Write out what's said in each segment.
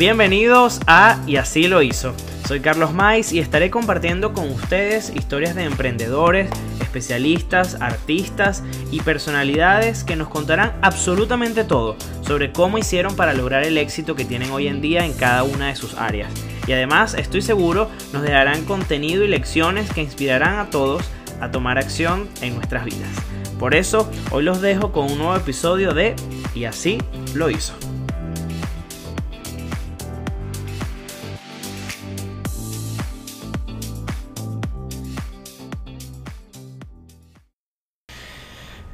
Bienvenidos a Y así lo hizo. Soy Carlos Mais y estaré compartiendo con ustedes historias de emprendedores, especialistas, artistas y personalidades que nos contarán absolutamente todo sobre cómo hicieron para lograr el éxito que tienen hoy en día en cada una de sus áreas. Y además, estoy seguro, nos dejarán contenido y lecciones que inspirarán a todos a tomar acción en nuestras vidas. Por eso, hoy los dejo con un nuevo episodio de Y así lo hizo.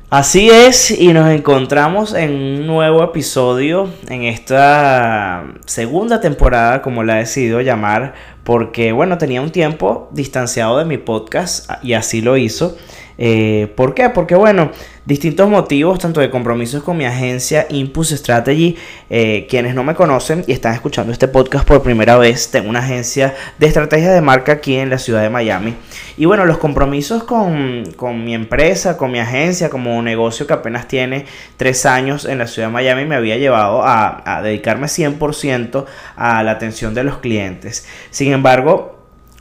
Así es, y nos encontramos en un nuevo episodio en esta segunda temporada, como la he decidido llamar, porque bueno, tenía un tiempo distanciado de mi podcast y así lo hizo. Eh, ¿Por qué? Porque bueno, distintos motivos, tanto de compromisos con mi agencia Impulse Strategy, eh, quienes no me conocen y están escuchando este podcast por primera vez, tengo una agencia de estrategia de marca aquí en la ciudad de Miami. Y bueno, los compromisos con, mi empresa, con mi agencia, como un negocio que apenas tiene tres años en la ciudad de Miami, me había llevado a, a dedicarme 100% a la atención de los clientes. Sin embargo,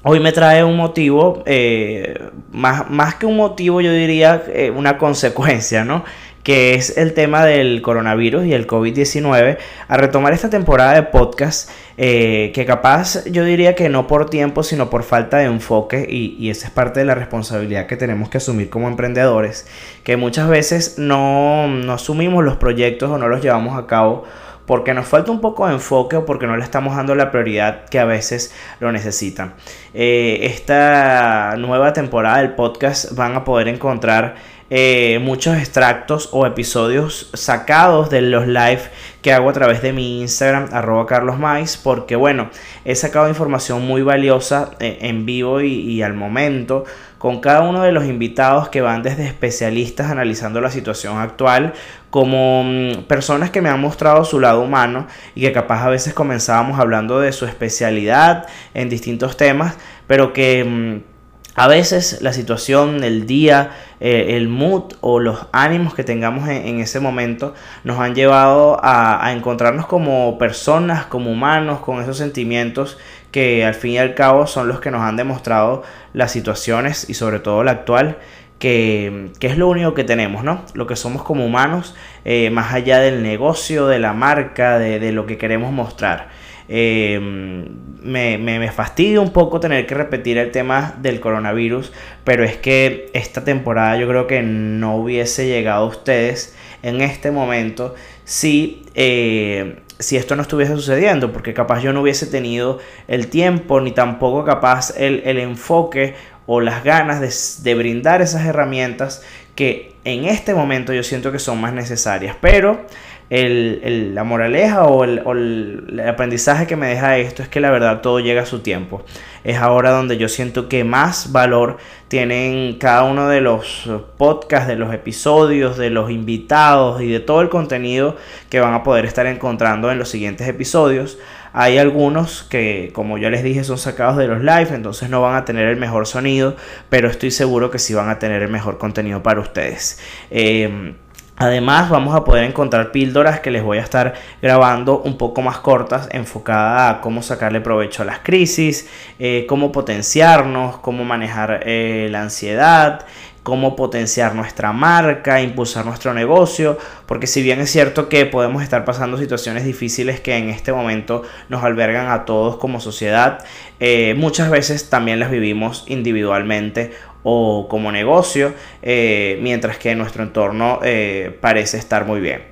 hoy me trae un motivo, eh, más, más, que un motivo yo diría eh, una consecuencia, ¿no? que es el tema del coronavirus y el COVID-19, a retomar esta temporada de podcast eh, que capaz yo diría que no por tiempo, sino por falta de enfoque y, y, esa es parte de la responsabilidad que tenemos que asumir como emprendedores, que muchas veces no, no asumimos los proyectos o no los llevamos a cabo porque nos falta un poco de enfoque o porque no le estamos dando la prioridad que a veces lo necesitan. Eh, esta nueva temporada del podcast van a poder encontrar eh, muchos extractos o episodios sacados de los live que hago a través de mi Instagram, arroba Carlos porque bueno, he sacado información muy valiosa eh, en vivo y al momento con cada uno de los invitados que van desde especialistas analizando la situación actual, como mm, personas que me han mostrado su lado humano y que capaz a veces comenzábamos hablando de su especialidad en distintos temas, pero que mm, a veces la situación, el día, eh, el mood o los ánimos que tengamos en, ese momento nos han llevado a, a, encontrarnos como personas, como humanos, con esos sentimientos que al fin y al cabo son los que nos han demostrado las situaciones y sobre todo la actual, que, es lo único que tenemos, ¿no? Lo que somos como humanos, eh, más allá del negocio, de la marca, de, lo que queremos mostrar. Eh, me, me, fastidia un poco tener que repetir el tema del coronavirus, pero es que esta temporada yo creo que no hubiese llegado a ustedes en este momento si eh, si esto no estuviese sucediendo, porque capaz yo no hubiese tenido el tiempo ni tampoco capaz el, enfoque o las ganas de, brindar esas herramientas que en este momento yo siento que son más necesarias. Pero el, la moraleja o el, aprendizaje que me deja esto es que la verdad todo llega a su tiempo. Es ahora donde yo siento que más valor tienen cada uno de los podcasts, de los episodios, de los invitados y de todo el contenido que van a poder estar encontrando en los siguientes episodios. Hay algunos que, como yo les dije, son sacados de los live, entonces no van a tener el mejor sonido, pero estoy seguro que sí van a tener el mejor contenido para ustedes. Eh, Además vamos a poder encontrar píldoras que les voy a estar grabando un poco más cortas, enfocada a cómo sacarle provecho a las crisis, eh, cómo potenciarnos, cómo manejar eh, la ansiedad, cómo potenciar nuestra marca, impulsar nuestro negocio, porque si bien es cierto que podemos estar pasando situaciones difíciles que en este momento nos albergan a todos como sociedad, eh, muchas veces también las vivimos individualmente o como negocio, eh, mientras que nuestro entorno eh, parece estar muy bien.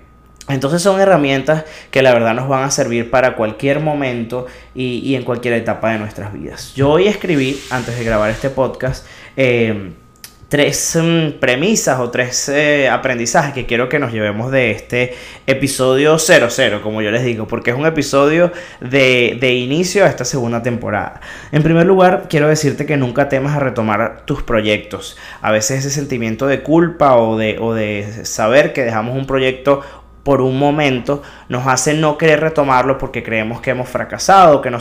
Entonces son herramientas que la verdad nos van a servir para cualquier momento y, en cualquier etapa de nuestras vidas. Yo hoy escribí, antes de grabar este podcast, tres mm, premisas o tres eh, aprendizajes que quiero que nos llevemos de este episodio 00, como yo les digo, porque es un episodio de, de, inicio a esta segunda temporada. En primer lugar, quiero decirte que nunca temas a retomar tus proyectos. A veces ese sentimiento de culpa o de, o de saber que dejamos un proyecto por un momento nos hace no querer retomarlo porque creemos que hemos fracasado, que no,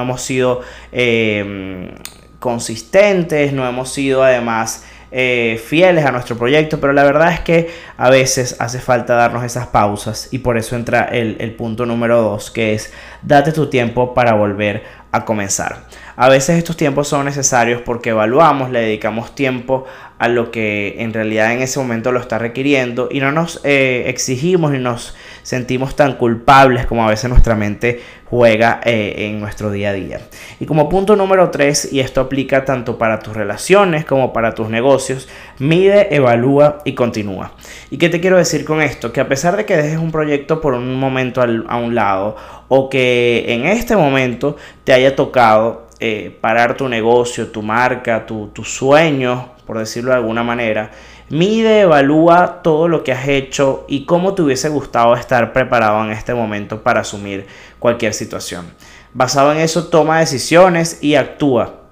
hemos sido eh, consistentes, no hemos sido además eh, fieles a nuestro proyecto, pero la verdad es que a veces hace falta darnos esas pausas y por eso entra el, el punto número dos, que es date tu tiempo para volver a comenzar. A veces estos tiempos son necesarios porque evaluamos, le dedicamos tiempo a lo que en realidad en ese momento lo está requiriendo y no nos eh, exigimos y nos sentimos tan culpables como a veces nuestra mente juega eh, en nuestro día a día. Y como punto número 3, y esto aplica tanto para tus relaciones como para tus negocios, mide, evalúa y continúa. ¿Y qué te quiero decir con esto? Que a pesar de que dejes un proyecto por un momento a un lado o que en este momento te haya tocado eh, parar tu negocio, tu marca, tu, tu sueño, por decirlo de alguna manera. Mide, evalúa todo lo que has hecho y cómo te hubiese gustado estar preparado en este momento para asumir cualquier situación. Basado en eso, toma decisiones y actúa.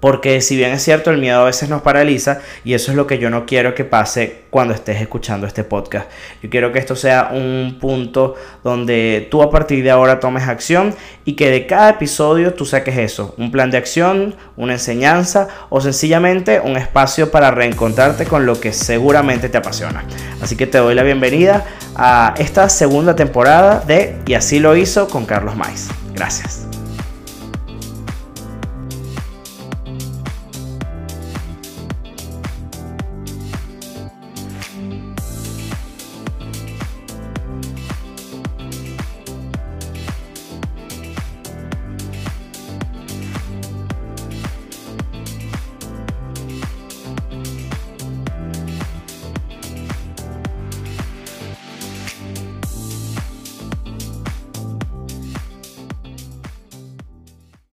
Porque si bien es cierto, el miedo a veces nos paraliza y eso es lo que yo no quiero que pase cuando estés escuchando este podcast. Yo quiero que esto sea un punto donde tú a partir de ahora tomes acción y que de cada episodio tú saques eso, un plan de acción, una enseñanza o sencillamente un espacio para reencontrarte con lo que seguramente te apasiona. Así que te doy la bienvenida a esta segunda temporada de Y así lo hizo con Carlos Mais. Gracias.